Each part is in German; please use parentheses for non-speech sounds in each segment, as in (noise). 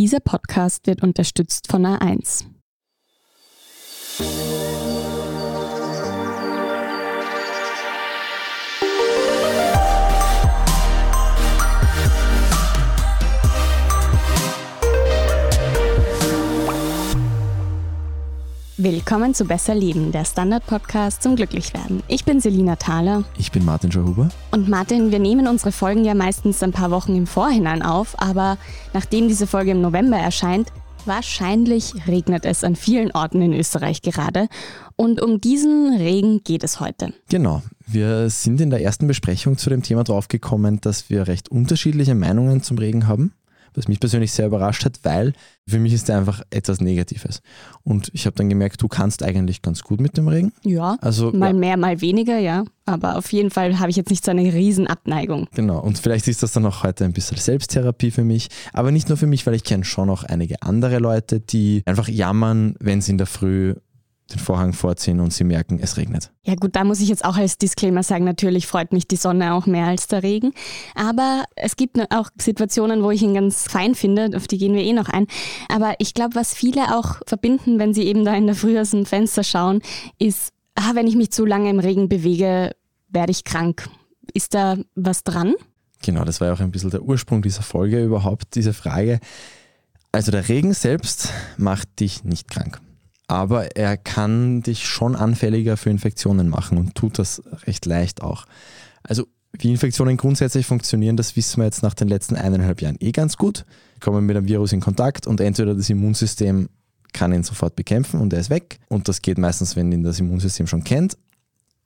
Dieser Podcast wird unterstützt von A1. Willkommen zu Besser Leben, der Standard-Podcast zum Glücklichwerden. Ich bin Selina Thaler. Ich bin Martin Schauhuber. Und Martin, wir nehmen unsere Folgen ja meistens ein paar Wochen im Vorhinein auf, aber nachdem diese Folge im November erscheint, wahrscheinlich regnet es an vielen Orten in Österreich gerade. Und um diesen Regen geht es heute. Genau. Wir sind in der ersten Besprechung zu dem Thema draufgekommen, dass wir recht unterschiedliche Meinungen zum Regen haben was mich persönlich sehr überrascht hat, weil für mich ist er einfach etwas Negatives. Und ich habe dann gemerkt, du kannst eigentlich ganz gut mit dem Regen. Ja, also, mal ja. mehr, mal weniger, ja. Aber auf jeden Fall habe ich jetzt nicht so eine riesen Abneigung. Genau, und vielleicht ist das dann auch heute ein bisschen Selbsttherapie für mich. Aber nicht nur für mich, weil ich kenne schon auch einige andere Leute, die einfach jammern, wenn sie in der Früh den Vorhang vorziehen und sie merken, es regnet. Ja gut, da muss ich jetzt auch als Disclaimer sagen, natürlich freut mich die Sonne auch mehr als der Regen. Aber es gibt auch Situationen, wo ich ihn ganz fein finde, auf die gehen wir eh noch ein. Aber ich glaube, was viele auch verbinden, wenn sie eben da in der Früh aus dem Fenster schauen, ist, ah, wenn ich mich zu lange im Regen bewege, werde ich krank. Ist da was dran? Genau, das war ja auch ein bisschen der Ursprung dieser Folge überhaupt, diese Frage. Also der Regen selbst macht dich nicht krank aber er kann dich schon anfälliger für Infektionen machen und tut das recht leicht auch. Also wie Infektionen grundsätzlich funktionieren, das wissen wir jetzt nach den letzten eineinhalb Jahren eh ganz gut. Wir kommen mit einem Virus in Kontakt und entweder das Immunsystem kann ihn sofort bekämpfen und er ist weg. Und das geht meistens, wenn ihn das Immunsystem schon kennt.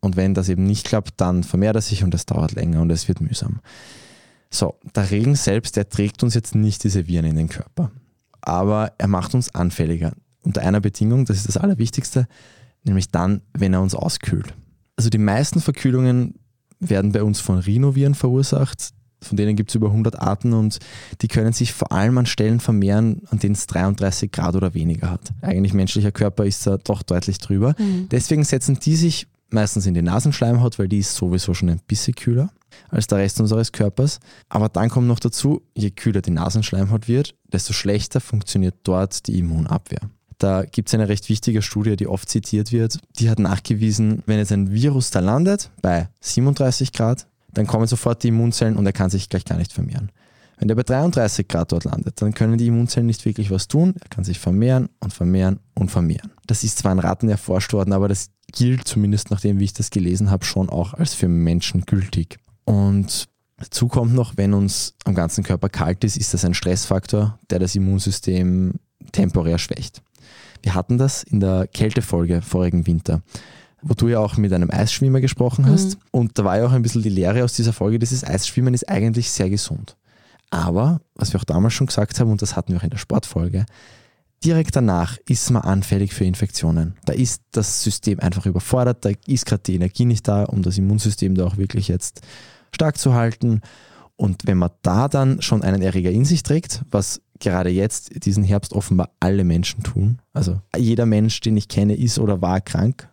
Und wenn das eben nicht klappt, dann vermehrt er sich und es dauert länger und es wird mühsam. So, der Regen selbst, der trägt uns jetzt nicht diese Viren in den Körper. Aber er macht uns anfälliger unter einer Bedingung, das ist das Allerwichtigste, nämlich dann, wenn er uns auskühlt. Also die meisten Verkühlungen werden bei uns von Rhinoviren verursacht. Von denen gibt es über 100 Arten und die können sich vor allem an Stellen vermehren, an denen es 33 Grad oder weniger hat. Eigentlich menschlicher Körper ist da doch deutlich drüber. Mhm. Deswegen setzen die sich meistens in die Nasenschleimhaut, weil die ist sowieso schon ein bisschen kühler als der Rest unseres Körpers. Aber dann kommt noch dazu, je kühler die Nasenschleimhaut wird, desto schlechter funktioniert dort die Immunabwehr. Da gibt es eine recht wichtige Studie, die oft zitiert wird. Die hat nachgewiesen, wenn jetzt ein Virus da landet bei 37 Grad, dann kommen sofort die Immunzellen und er kann sich gleich gar nicht vermehren. Wenn der bei 33 Grad dort landet, dann können die Immunzellen nicht wirklich was tun. Er kann sich vermehren und vermehren und vermehren. Das ist zwar in Ratten erforscht worden, aber das gilt zumindest nachdem, wie ich das gelesen habe, schon auch als für Menschen gültig. Und dazu kommt noch, wenn uns am ganzen Körper kalt ist, ist das ein Stressfaktor, der das Immunsystem temporär schwächt. Wir hatten das in der Kältefolge vorigen Winter, wo du ja auch mit einem Eisschwimmer gesprochen hast. Mhm. Und da war ja auch ein bisschen die Lehre aus dieser Folge, dieses Eisschwimmen ist eigentlich sehr gesund. Aber, was wir auch damals schon gesagt haben, und das hatten wir auch in der Sportfolge, direkt danach ist man anfällig für Infektionen. Da ist das System einfach überfordert, da ist gerade die Energie nicht da, um das Immunsystem da auch wirklich jetzt stark zu halten. Und wenn man da dann schon einen Erreger in sich trägt, was gerade jetzt diesen Herbst offenbar alle Menschen tun, also jeder Mensch, den ich kenne, ist oder war krank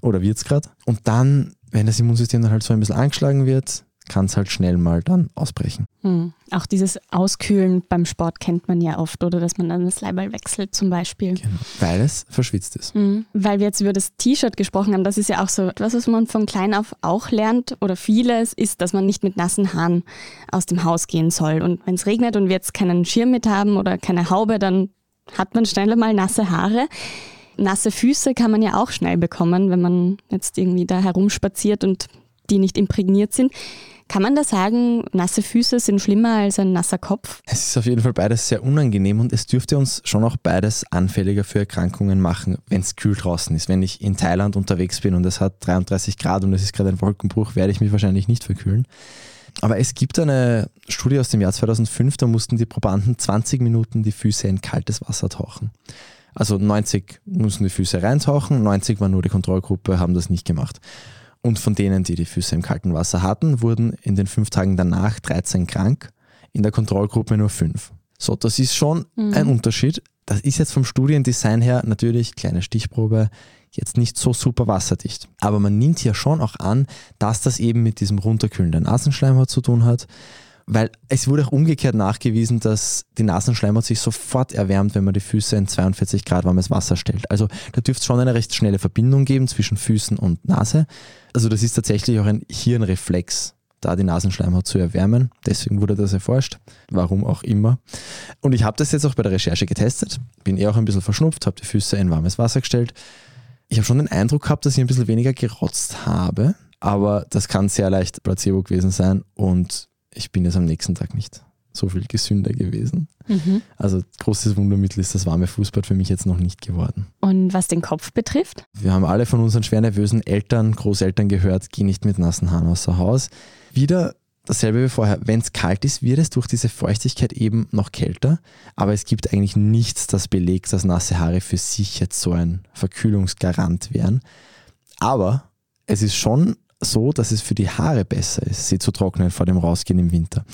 oder wird es gerade. Und dann, wenn das Immunsystem dann halt so ein bisschen angeschlagen wird, kann es halt schnell mal dann ausbrechen. Hm. Auch dieses Auskühlen beim Sport kennt man ja oft, oder dass man dann das Leibal wechselt zum Beispiel. Genau, weil es verschwitzt ist. Hm. Weil wir jetzt über das T-Shirt gesprochen haben, das ist ja auch so etwas, was man von klein auf auch lernt oder vieles ist, dass man nicht mit nassen Haaren aus dem Haus gehen soll. Und wenn es regnet und wir jetzt keinen Schirm mit haben oder keine Haube, dann hat man schneller mal nasse Haare. Nasse Füße kann man ja auch schnell bekommen, wenn man jetzt irgendwie da herumspaziert und die nicht imprägniert sind. Kann man da sagen, nasse Füße sind schlimmer als ein nasser Kopf? Es ist auf jeden Fall beides sehr unangenehm und es dürfte uns schon auch beides anfälliger für Erkrankungen machen, wenn es kühl draußen ist. Wenn ich in Thailand unterwegs bin und es hat 33 Grad und es ist gerade ein Wolkenbruch, werde ich mich wahrscheinlich nicht verkühlen. Aber es gibt eine Studie aus dem Jahr 2005, da mussten die Probanden 20 Minuten die Füße in kaltes Wasser tauchen. Also 90 mussten die Füße reintauchen, 90 war nur die Kontrollgruppe, haben das nicht gemacht. Und von denen, die die Füße im kalten Wasser hatten, wurden in den fünf Tagen danach 13 krank, in der Kontrollgruppe nur fünf. So, das ist schon mhm. ein Unterschied. Das ist jetzt vom Studiendesign her natürlich, kleine Stichprobe, jetzt nicht so super wasserdicht. Aber man nimmt hier schon auch an, dass das eben mit diesem Runterkühlen der Nasenschleimhaut zu tun hat. Weil es wurde auch umgekehrt nachgewiesen, dass die Nasenschleimhaut sich sofort erwärmt, wenn man die Füße in 42 Grad warmes Wasser stellt. Also da dürfte es schon eine recht schnelle Verbindung geben zwischen Füßen und Nase. Also das ist tatsächlich auch ein Hirnreflex, da die Nasenschleimhaut zu erwärmen. Deswegen wurde das erforscht, warum auch immer. Und ich habe das jetzt auch bei der Recherche getestet, bin eher auch ein bisschen verschnupft, habe die Füße in warmes Wasser gestellt. Ich habe schon den Eindruck gehabt, dass ich ein bisschen weniger gerotzt habe, aber das kann sehr leicht Placebo gewesen sein und ich bin jetzt am nächsten Tag nicht so viel gesünder gewesen. Mhm. Also großes Wundermittel ist das warme Fußbad für mich jetzt noch nicht geworden. Und was den Kopf betrifft? Wir haben alle von unseren schwer nervösen Eltern, Großeltern gehört, geh nicht mit nassen Haaren außer Haus. Wieder dasselbe wie vorher. Wenn es kalt ist, wird es durch diese Feuchtigkeit eben noch kälter. Aber es gibt eigentlich nichts, das belegt, dass nasse Haare für sich jetzt so ein Verkühlungsgarant wären. Aber es ist schon so, dass es für die Haare besser ist, sie zu trocknen vor dem Rausgehen im Winter.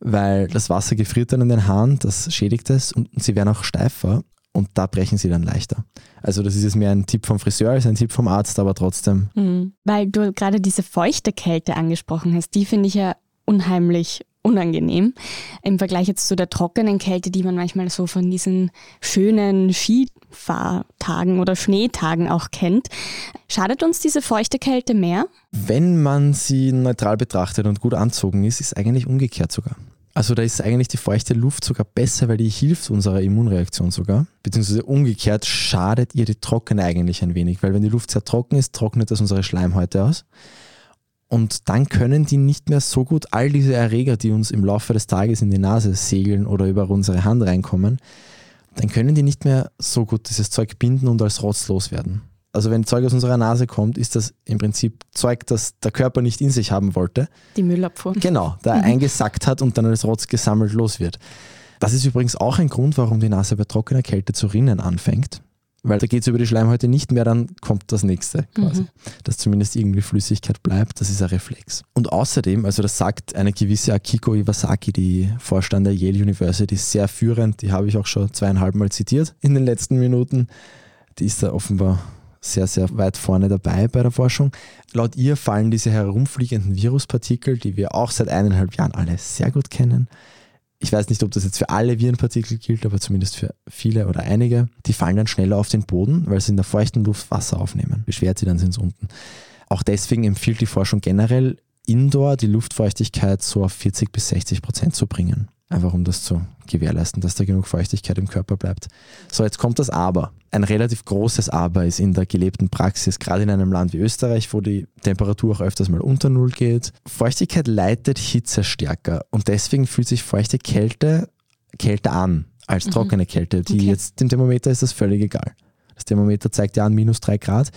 Weil das Wasser gefriert dann in den Haaren, das schädigt es und sie werden auch steifer und da brechen sie dann leichter. Also das ist jetzt mehr ein Tipp vom Friseur als ein Tipp vom Arzt, aber trotzdem. Mhm. Weil du gerade diese feuchte Kälte angesprochen hast, die finde ich ja unheimlich unangenehm im Vergleich jetzt zu der trockenen Kälte, die man manchmal so von diesen schönen Skifahrtagen oder Schneetagen auch kennt. Schadet uns diese feuchte Kälte mehr? Wenn man sie neutral betrachtet und gut anzogen ist, ist eigentlich umgekehrt sogar. Also da ist eigentlich die feuchte Luft sogar besser, weil die hilft unserer Immunreaktion sogar. Beziehungsweise umgekehrt schadet ihr die trockene eigentlich ein wenig, weil wenn die Luft sehr trocken ist, trocknet das unsere Schleimhäute aus. Und dann können die nicht mehr so gut all diese Erreger, die uns im Laufe des Tages in die Nase segeln oder über unsere Hand reinkommen, dann können die nicht mehr so gut dieses Zeug binden und als Rotz loswerden. Also wenn Zeug aus unserer Nase kommt, ist das im Prinzip Zeug, das der Körper nicht in sich haben wollte. Die Müllabfuhr. Genau, da mhm. eingesackt hat und dann als Rotz gesammelt los wird. Das ist übrigens auch ein Grund, warum die Nase bei trockener Kälte zu rinnen anfängt weil da geht es über die Schleimhäute nicht mehr, dann kommt das nächste quasi. Mhm. Dass zumindest irgendwie Flüssigkeit bleibt, das ist ein Reflex. Und außerdem, also das sagt eine gewisse Akiko Iwasaki, die Vorstand der Yale University, sehr führend, die habe ich auch schon zweieinhalb Mal zitiert in den letzten Minuten. Die ist da offenbar sehr, sehr weit vorne dabei bei der Forschung. Laut ihr fallen diese herumfliegenden Viruspartikel, die wir auch seit eineinhalb Jahren alle sehr gut kennen, ich weiß nicht, ob das jetzt für alle Virenpartikel gilt, aber zumindest für viele oder einige, die fallen dann schneller auf den Boden, weil sie in der feuchten Luft Wasser aufnehmen. Beschwert sie, dann sind unten. Auch deswegen empfiehlt die Forschung generell, indoor die Luftfeuchtigkeit so auf 40 bis 60 Prozent zu bringen. Einfach um das zu gewährleisten, dass da genug Feuchtigkeit im Körper bleibt. So, jetzt kommt das Aber. Ein relativ großes Aber ist in der gelebten Praxis, gerade in einem Land wie Österreich, wo die Temperatur auch öfters mal unter Null geht. Feuchtigkeit leitet Hitze stärker und deswegen fühlt sich feuchte Kälte kälter an als mhm. trockene Kälte. Die okay. jetzt dem Thermometer ist das völlig egal. Das Thermometer zeigt ja an minus drei Grad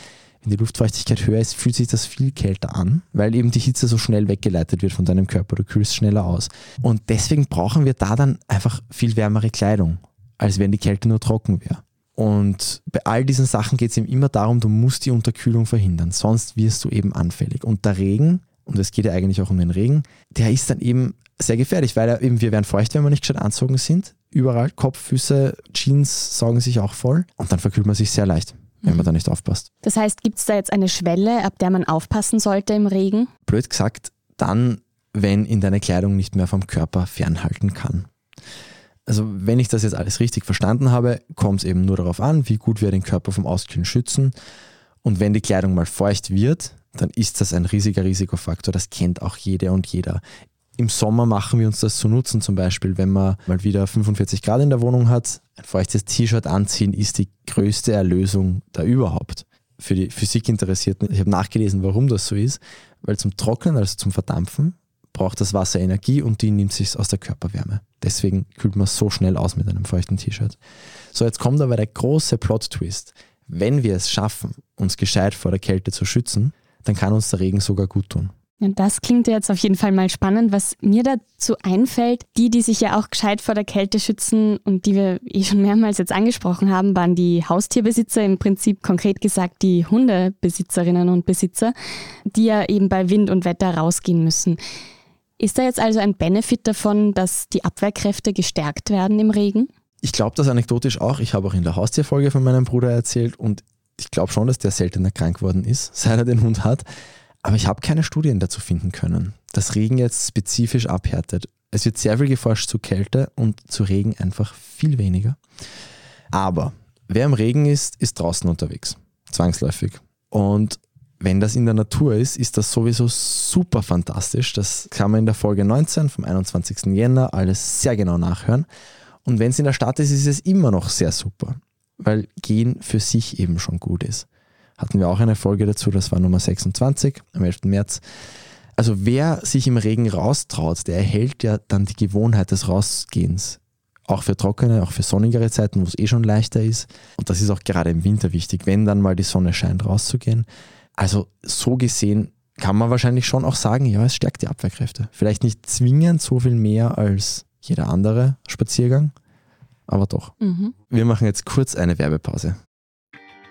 wenn die Luftfeuchtigkeit höher ist, fühlt sich das viel kälter an, weil eben die Hitze so schnell weggeleitet wird von deinem Körper. Du kühlst schneller aus. Und deswegen brauchen wir da dann einfach viel wärmere Kleidung, als wenn die Kälte nur trocken wäre. Und bei all diesen Sachen geht es eben immer darum, du musst die Unterkühlung verhindern, sonst wirst du eben anfällig. Und der Regen, und es geht ja eigentlich auch um den Regen, der ist dann eben sehr gefährlich, weil eben wir werden feucht, wenn wir nicht gescheit anzogen sind. Überall, Kopf, Füße, Jeans saugen sich auch voll und dann verkühlt man sich sehr leicht wenn man da nicht aufpasst. Das heißt, gibt es da jetzt eine Schwelle, ab der man aufpassen sollte im Regen? Blöd gesagt, dann, wenn in deine Kleidung nicht mehr vom Körper fernhalten kann. Also wenn ich das jetzt alles richtig verstanden habe, kommt es eben nur darauf an, wie gut wir den Körper vom Auskühlen schützen. Und wenn die Kleidung mal feucht wird, dann ist das ein riesiger Risikofaktor. Das kennt auch jede und jeder. Im Sommer machen wir uns das zu nutzen, zum Beispiel, wenn man mal wieder 45 Grad in der Wohnung hat, ein feuchtes T-Shirt anziehen ist die größte Erlösung da überhaupt. Für die Physikinteressierten, ich habe nachgelesen, warum das so ist, weil zum Trocknen, also zum Verdampfen, braucht das Wasser Energie und die nimmt sich aus der Körperwärme. Deswegen kühlt man so schnell aus mit einem feuchten T-Shirt. So, jetzt kommt aber der große Plot-Twist. Wenn wir es schaffen, uns gescheit vor der Kälte zu schützen, dann kann uns der Regen sogar gut tun. Das klingt jetzt auf jeden Fall mal spannend. Was mir dazu einfällt, die, die sich ja auch gescheit vor der Kälte schützen und die wir eh schon mehrmals jetzt angesprochen haben, waren die Haustierbesitzer, im Prinzip konkret gesagt die Hundebesitzerinnen und Besitzer, die ja eben bei Wind und Wetter rausgehen müssen. Ist da jetzt also ein Benefit davon, dass die Abwehrkräfte gestärkt werden im Regen? Ich glaube das anekdotisch auch. Ich habe auch in der Haustierfolge von meinem Bruder erzählt und ich glaube schon, dass der seltener krank worden ist, (laughs) seit er den Hund hat. Aber ich habe keine Studien dazu finden können, dass Regen jetzt spezifisch abhärtet. Es wird sehr viel geforscht zu Kälte und zu Regen einfach viel weniger. Aber wer im Regen ist, ist draußen unterwegs. Zwangsläufig. Und wenn das in der Natur ist, ist das sowieso super fantastisch. Das kann man in der Folge 19 vom 21. Jänner alles sehr genau nachhören. Und wenn es in der Stadt ist, ist es immer noch sehr super, weil Gehen für sich eben schon gut ist. Hatten wir auch eine Folge dazu, das war Nummer 26 am 11. März. Also wer sich im Regen raustraut, der erhält ja dann die Gewohnheit des Rausgehens. Auch für trockene, auch für sonnigere Zeiten, wo es eh schon leichter ist. Und das ist auch gerade im Winter wichtig, wenn dann mal die Sonne scheint, rauszugehen. Also so gesehen kann man wahrscheinlich schon auch sagen, ja, es stärkt die Abwehrkräfte. Vielleicht nicht zwingend so viel mehr als jeder andere Spaziergang, aber doch. Mhm. Wir machen jetzt kurz eine Werbepause.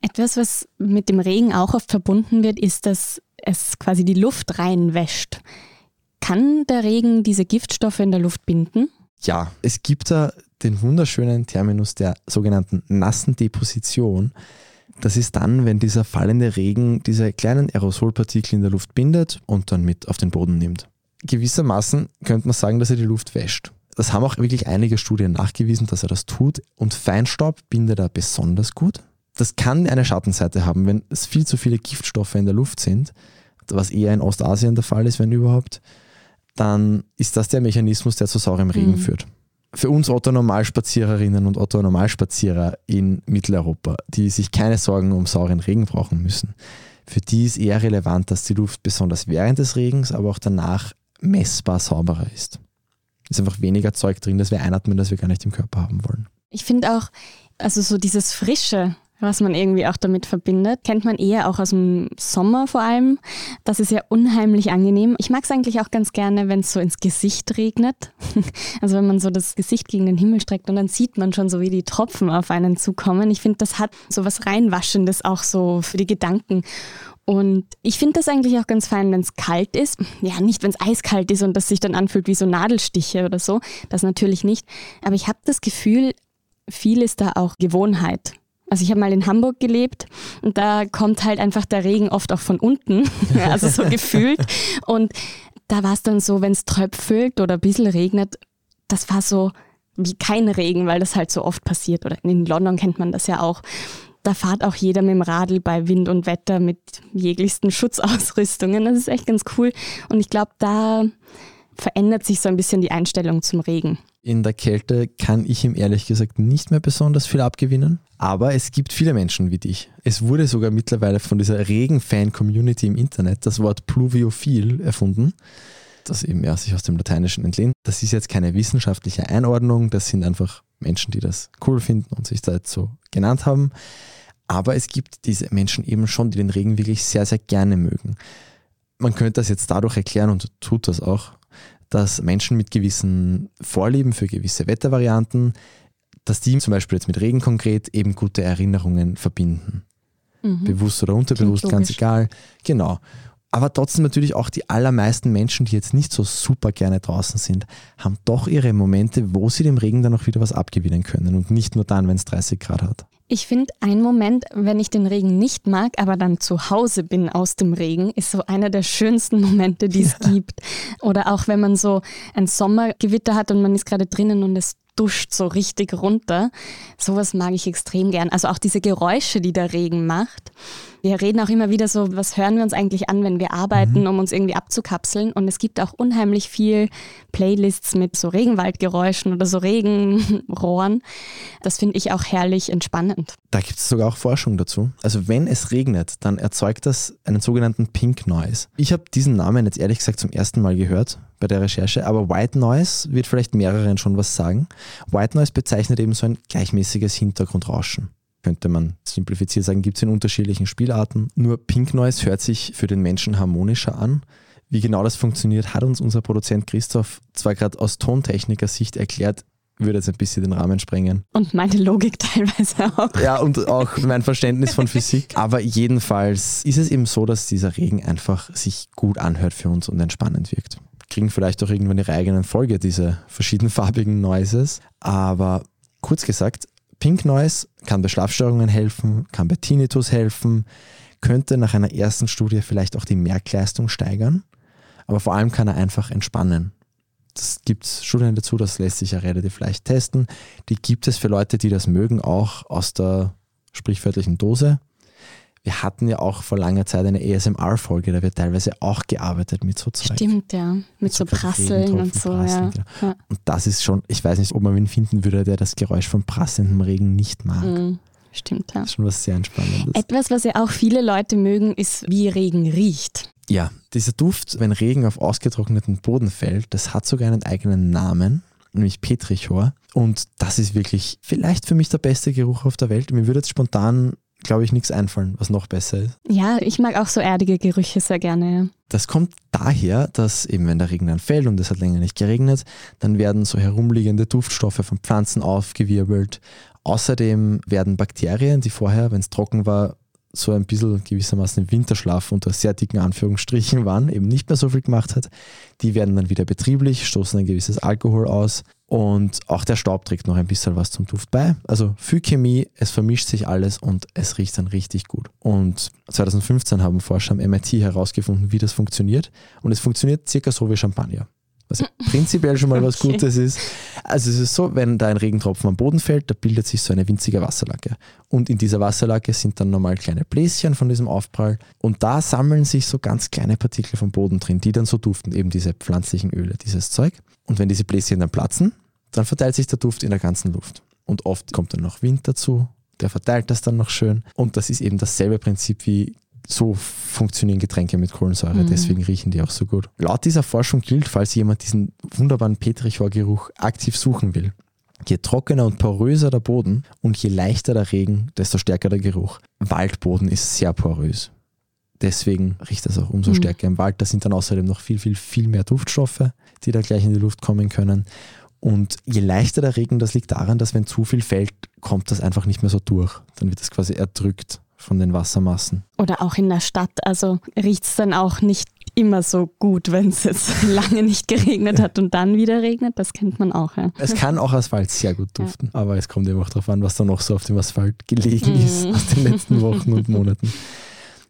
Etwas, was mit dem Regen auch oft verbunden wird, ist, dass es quasi die Luft reinwäscht. Kann der Regen diese Giftstoffe in der Luft binden? Ja, es gibt da den wunderschönen Terminus der sogenannten nassen Deposition. Das ist dann, wenn dieser fallende Regen diese kleinen Aerosolpartikel in der Luft bindet und dann mit auf den Boden nimmt. Gewissermaßen könnte man sagen, dass er die Luft wäscht. Das haben auch wirklich einige Studien nachgewiesen, dass er das tut. Und Feinstaub bindet er besonders gut. Das kann eine Schattenseite haben, wenn es viel zu viele Giftstoffe in der Luft sind, was eher in Ostasien der Fall ist, wenn überhaupt, dann ist das der Mechanismus, der zu saurem Regen mhm. führt. Für uns Otto-Normalspaziererinnen und Otto-Normalspazierer in Mitteleuropa, die sich keine Sorgen um sauren Regen brauchen müssen, für die ist eher relevant, dass die Luft besonders während des Regens, aber auch danach messbar sauberer ist. Es ist einfach weniger Zeug drin, das wir einatmen, das wir gar nicht im Körper haben wollen. Ich finde auch, also so dieses Frische, was man irgendwie auch damit verbindet. Kennt man eher auch aus dem Sommer vor allem. Das ist ja unheimlich angenehm. Ich mag es eigentlich auch ganz gerne, wenn es so ins Gesicht regnet. (laughs) Also wenn man so das Gesicht gegen den Himmel streckt und dann sieht man schon so, wie die Tropfen auf einen zukommen. Ich finde, das hat so was Reinwaschendes auch so für die Gedanken. Und ich finde das eigentlich auch ganz fein, wenn es kalt ist. Ja, nicht, wenn es eiskalt ist und das sich dann anfühlt wie so Nadelstiche oder so. Das natürlich nicht. Aber ich habe das Gefühl, viel ist da auch Gewohnheit. Also ich habe mal in Hamburg gelebt und da kommt halt einfach der Regen oft auch von unten, (laughs) also so gefühlt. Und da war es dann so, wenn es tröpfelt oder ein bisschen regnet, das war so wie kein Regen, weil das halt so oft passiert. Oder in London kennt man das ja auch. Da fahrt auch jeder mit dem Radl bei Wind und Wetter mit jeglichsten Schutzausrüstungen. Das ist echt ganz cool. Und ich glaube, da verändert sich so ein bisschen die Einstellung zum Regen. In der Kälte kann ich ihm ehrlich gesagt nicht mehr besonders viel abgewinnen. Aber es gibt viele Menschen wie dich. Es wurde sogar mittlerweile von dieser Regenfan-Community im Internet das Wort pluviophil erfunden, das eben ja sich aus dem Lateinischen entlehnt. Das ist jetzt keine wissenschaftliche Einordnung, das sind einfach Menschen, die das cool finden und sich da jetzt so genannt haben. Aber es gibt diese Menschen eben schon, die den Regen wirklich sehr, sehr gerne mögen. Man könnte das jetzt dadurch erklären und tut das auch, dass Menschen mit gewissen Vorlieben für gewisse Wettervarianten, dass die zum Beispiel jetzt mit Regen konkret eben gute Erinnerungen verbinden. Mhm. Bewusst oder unterbewusst, ganz egal. Genau. Aber trotzdem natürlich auch die allermeisten Menschen, die jetzt nicht so super gerne draußen sind, haben doch ihre Momente, wo sie dem Regen dann auch wieder was abgewinnen können und nicht nur dann, wenn es 30 Grad hat. Ich finde, ein Moment, wenn ich den Regen nicht mag, aber dann zu Hause bin aus dem Regen, ist so einer der schönsten Momente, die es ja. gibt. Oder auch wenn man so ein Sommergewitter hat und man ist gerade drinnen und es duscht so richtig runter. Sowas mag ich extrem gern. Also auch diese Geräusche, die der Regen macht. Wir reden auch immer wieder so, was hören wir uns eigentlich an, wenn wir arbeiten, mhm. um uns irgendwie abzukapseln. Und es gibt auch unheimlich viel Playlists mit so Regenwaldgeräuschen oder so Regenrohren. Das finde ich auch herrlich entspannend. Da gibt es sogar auch Forschung dazu. Also wenn es regnet, dann erzeugt das einen sogenannten Pink Noise. Ich habe diesen Namen jetzt ehrlich gesagt zum ersten Mal gehört bei der Recherche, aber White Noise wird vielleicht mehreren schon was sagen. White Noise bezeichnet eben so ein gleichmäßiges Hintergrundrauschen. könnte man simplifiziert sagen, gibt es in unterschiedlichen Spielarten. Nur Pink Noise hört sich für den Menschen harmonischer an. Wie genau das funktioniert, hat uns unser Produzent Christoph zwar gerade aus Tontechniker-Sicht erklärt, würde jetzt ein bisschen den Rahmen sprengen. Und meine Logik (laughs) teilweise auch. Ja, und auch mein Verständnis von Physik. Aber jedenfalls ist es eben so, dass dieser Regen einfach sich gut anhört für uns und entspannend wirkt. Kriegen vielleicht auch irgendwann ihre eigenen Folge, diese verschiedenfarbigen Noises. Aber kurz gesagt, Pink Noise kann bei Schlafstörungen helfen, kann bei Tinnitus helfen, könnte nach einer ersten Studie vielleicht auch die Merkleistung steigern, aber vor allem kann er einfach entspannen. Das gibt es Studien dazu, das lässt sich ja relativ leicht testen. Die gibt es für Leute, die das mögen, auch aus der sprichwörtlichen Dose. Wir hatten ja auch vor langer Zeit eine ASMR-Folge, da wird teilweise auch gearbeitet mit so Zeug. Stimmt, ja. Mit, mit so, so Prasseln und so. Prasseln, ja. Genau. Und das ist schon, ich weiß nicht, ob man wen finden würde, der das Geräusch von prasselndem Regen nicht mag. Mhm. Stimmt, ja. Das ist schon was sehr Entspannendes. Etwas, was ja auch viele Leute mögen, ist, wie Regen riecht. Ja, dieser Duft, wenn Regen auf ausgetrockneten Boden fällt, das hat sogar einen eigenen Namen, nämlich Petrichor. Und das ist wirklich vielleicht für mich der beste Geruch auf der Welt. Mir würde jetzt spontan glaube ich, nichts einfallen, was noch besser ist. Ja, ich mag auch so erdige Gerüche sehr gerne. Ja. Das kommt daher, dass eben wenn der Regen dann fällt und es hat länger nicht geregnet, dann werden so herumliegende Duftstoffe von Pflanzen aufgewirbelt. Außerdem werden Bakterien, die vorher, wenn es trocken war, so ein bisschen gewissermaßen im Winterschlaf unter sehr dicken Anführungsstrichen waren, eben nicht mehr so viel gemacht hat, die werden dann wieder betrieblich, stoßen ein gewisses Alkohol aus und auch der Staub trägt noch ein bisschen was zum Duft bei. Also viel Chemie, es vermischt sich alles und es riecht dann richtig gut. Und 2015 haben Forscher am MIT herausgefunden, wie das funktioniert und es funktioniert circa so wie Champagner was (laughs) prinzipiell schon mal was okay. Gutes ist. Also es ist so, wenn da ein Regentropfen am Boden fällt, da bildet sich so eine winzige Wasserlacke. Und in dieser Wasserlacke sind dann nochmal kleine Bläschen von diesem Aufprall. Und da sammeln sich so ganz kleine Partikel vom Boden drin, die dann so duften, eben diese pflanzlichen Öle, dieses Zeug. Und wenn diese Bläschen dann platzen, dann verteilt sich der Duft in der ganzen Luft. Und oft kommt dann noch Wind dazu, der verteilt das dann noch schön. Und das ist eben dasselbe Prinzip wie so funktionieren Getränke mit Kohlensäure, mhm. deswegen riechen die auch so gut. Laut dieser Forschung gilt, falls jemand diesen wunderbaren Petrichor-Geruch aktiv suchen will, je trockener und poröser der Boden und je leichter der Regen, desto stärker der Geruch. Waldboden ist sehr porös. Deswegen riecht das auch umso mhm. stärker im Wald. Da sind dann außerdem noch viel, viel, viel mehr Duftstoffe, die da gleich in die Luft kommen können. Und je leichter der Regen, das liegt daran, dass wenn zu viel fällt, kommt das einfach nicht mehr so durch. Dann wird das quasi erdrückt von den Wassermassen. Oder auch in der Stadt. Also riecht es dann auch nicht immer so gut, wenn es jetzt (laughs) lange nicht geregnet hat und dann wieder regnet. Das kennt man auch. Ja. Es kann auch Asphalt sehr gut duften, ja. aber es kommt eben auch darauf an, was da noch so auf dem Asphalt gelegen mhm. ist aus den letzten Wochen und Monaten.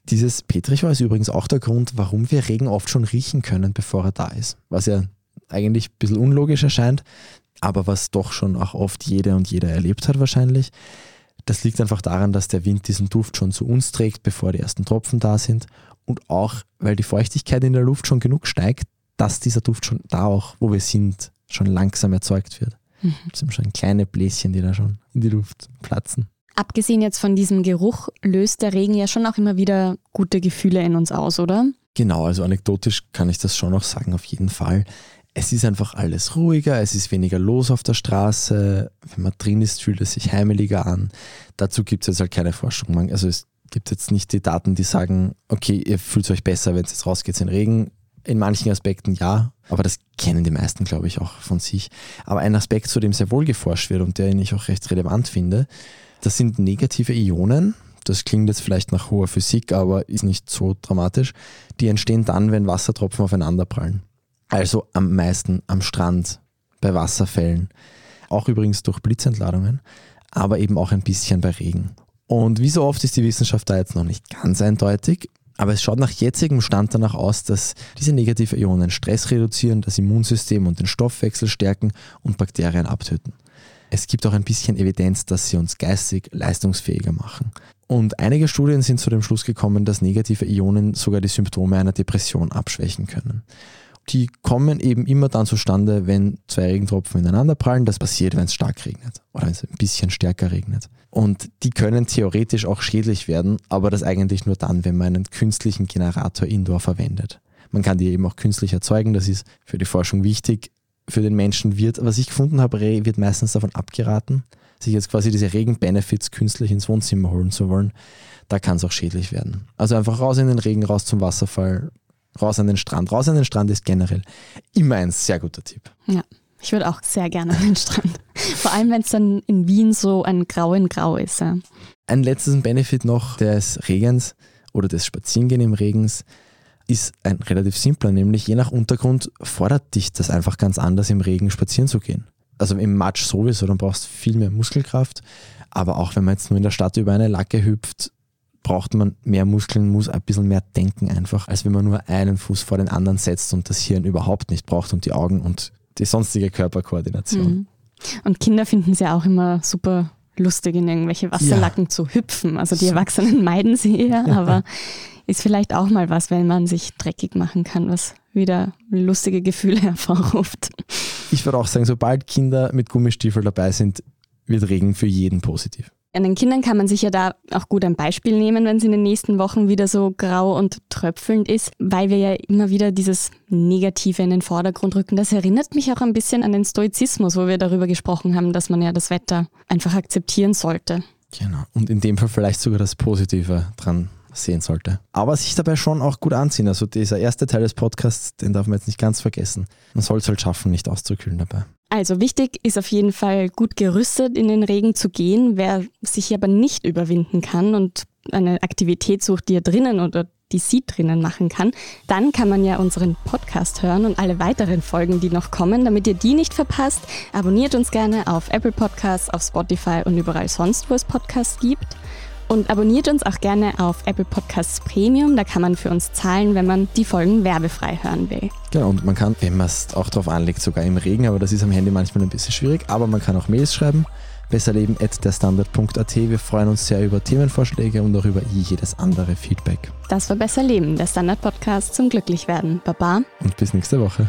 Dieses Petrichor ist übrigens auch der Grund, warum wir Regen oft schon riechen können, bevor er da ist. Was ja eigentlich ein bisschen unlogisch erscheint, aber was doch schon auch oft jede und jeder erlebt hat wahrscheinlich. Das liegt einfach daran, dass der Wind diesen Duft schon zu uns trägt, bevor die ersten Tropfen da sind. Und auch, weil die Feuchtigkeit in der Luft schon genug steigt, dass dieser Duft schon da auch, wo wir sind, schon langsam erzeugt wird. Mhm. Das sind schon kleine Bläschen, die da schon in die Luft platzen. Abgesehen jetzt von diesem Geruch löst der Regen ja schon auch immer wieder gute Gefühle in uns aus, oder? Genau, also anekdotisch kann ich das schon auch sagen, auf jeden Fall es ist einfach alles ruhiger, es ist weniger los auf der Straße. Wenn man drin ist, fühlt es sich heimeliger an. Dazu gibt es jetzt halt keine Forschung. Also es gibt jetzt nicht die Daten, die sagen, okay, ihr fühlt euch besser, wenn es jetzt rausgeht in Regen. In manchen Aspekten ja, aber das kennen die meisten, glaube ich, auch von sich. Aber ein Aspekt, zu dem sehr wohl geforscht wird und den ich auch recht relevant finde, das sind negative Ionen. Das klingt jetzt vielleicht nach hoher Physik, aber ist nicht so dramatisch. Die entstehen dann, wenn Wassertropfen aufeinander prallen. Also am meisten am Strand, bei Wasserfällen, auch übrigens durch Blitzentladungen, aber eben auch ein bisschen bei Regen. Und wie so oft ist die Wissenschaft da jetzt noch nicht ganz eindeutig, aber es schaut nach jetzigem Stand danach aus, dass diese negative Ionen Stress reduzieren, das Immunsystem und den Stoffwechsel stärken und Bakterien abtöten. Es gibt auch ein bisschen Evidenz, dass sie uns geistig leistungsfähiger machen. Und einige Studien sind zu dem Schluss gekommen, dass negative Ionen sogar die Symptome einer Depression abschwächen können die kommen eben immer dann zustande, wenn zwei Regentropfen ineinander prallen. Das passiert, wenn es stark regnet oder wenn es ein bisschen stärker regnet. Und die können theoretisch auch schädlich werden, aber das eigentlich nur dann, wenn man einen künstlichen Generator indoor verwendet. Man kann die eben auch künstlich erzeugen, das ist für die Forschung wichtig. Für den Menschen wird, was ich gefunden habe, wird meistens davon abgeraten, sich jetzt quasi diese Regenbenefits künstlich ins Wohnzimmer holen zu wollen, da kann es auch schädlich werden. Also einfach raus in den Regen, raus zum Wasserfall, raus an den Strand. Raus an den Strand ist generell immer ein sehr guter Tipp. Ja. Ich würde auch sehr gerne an den Strand. (laughs) Vor allem, wenn es dann in Wien so ein Grau in Grau ist. Ja. Ein letztes Benefit noch des Regens oder des Spazierengehen im Regens ist ein relativ simpler, nämlich je nach Untergrund fordert dich das einfach ganz anders im Regen spazieren zu gehen. Also im Matsch sowieso, dann brauchst du viel mehr Muskelkraft, aber auch wenn man jetzt nur in der Stadt über eine Lacke hüpft, braucht man mehr Muskeln, muss ein bisschen mehr denken einfach, als wenn man nur einen Fuß vor den anderen setzt und das Hirn überhaupt nicht braucht und die Augen und die sonstige Körperkoordination. Mhm. Und Kinder finden es ja auch immer super lustig, in irgendwelche Wasserlacken ja. zu hüpfen. Also die Erwachsenen (laughs) meiden sie eher, ja. aber ist vielleicht auch mal was, wenn man sich dreckig machen kann, was wieder lustige Gefühle (laughs) hervorruft. Ich würde auch sagen, sobald Kinder mit Gummistiefel dabei sind, wird Regen für jeden positiv. An den Kindern kann man sich ja da auch gut ein Beispiel nehmen, wenn es in den nächsten Wochen wieder so grau und tröpfelnd ist, weil wir ja immer wieder dieses Negative in den Vordergrund rücken. Das erinnert mich auch ein bisschen an den Stoizismus, wo wir darüber gesprochen haben, dass man ja das Wetter einfach akzeptieren sollte. Genau. Und in dem Fall vielleicht sogar das Positive dran sehen sollte. Aber sich dabei schon auch gut anziehen. Also dieser erste Teil des Podcasts, den darf man jetzt nicht ganz vergessen. Man soll es halt schaffen, nicht auszukühlen dabei. Also wichtig ist auf jeden Fall gut gerüstet in den Regen zu gehen. Wer sich aber nicht überwinden kann und eine Aktivität sucht, die er drinnen oder die sie drinnen machen kann, dann kann man ja unseren Podcast hören und alle weiteren Folgen, die noch kommen, damit ihr die nicht verpasst. Abonniert uns gerne auf Apple Podcasts, auf Spotify und überall sonst, wo es Podcasts gibt. Und abonniert uns auch gerne auf Apple Podcasts Premium. Da kann man für uns zahlen, wenn man die Folgen werbefrei hören will. Genau, und man kann, wenn man es auch drauf anlegt, sogar im Regen, aber das ist am Handy manchmal ein bisschen schwierig. Aber man kann auch Mails schreiben. Besserleben.derstandard.at. Wir freuen uns sehr über Themenvorschläge und auch über jedes andere Feedback. Das war Besser Leben, der Standard-Podcast zum Glücklichwerden. Baba. Und bis nächste Woche.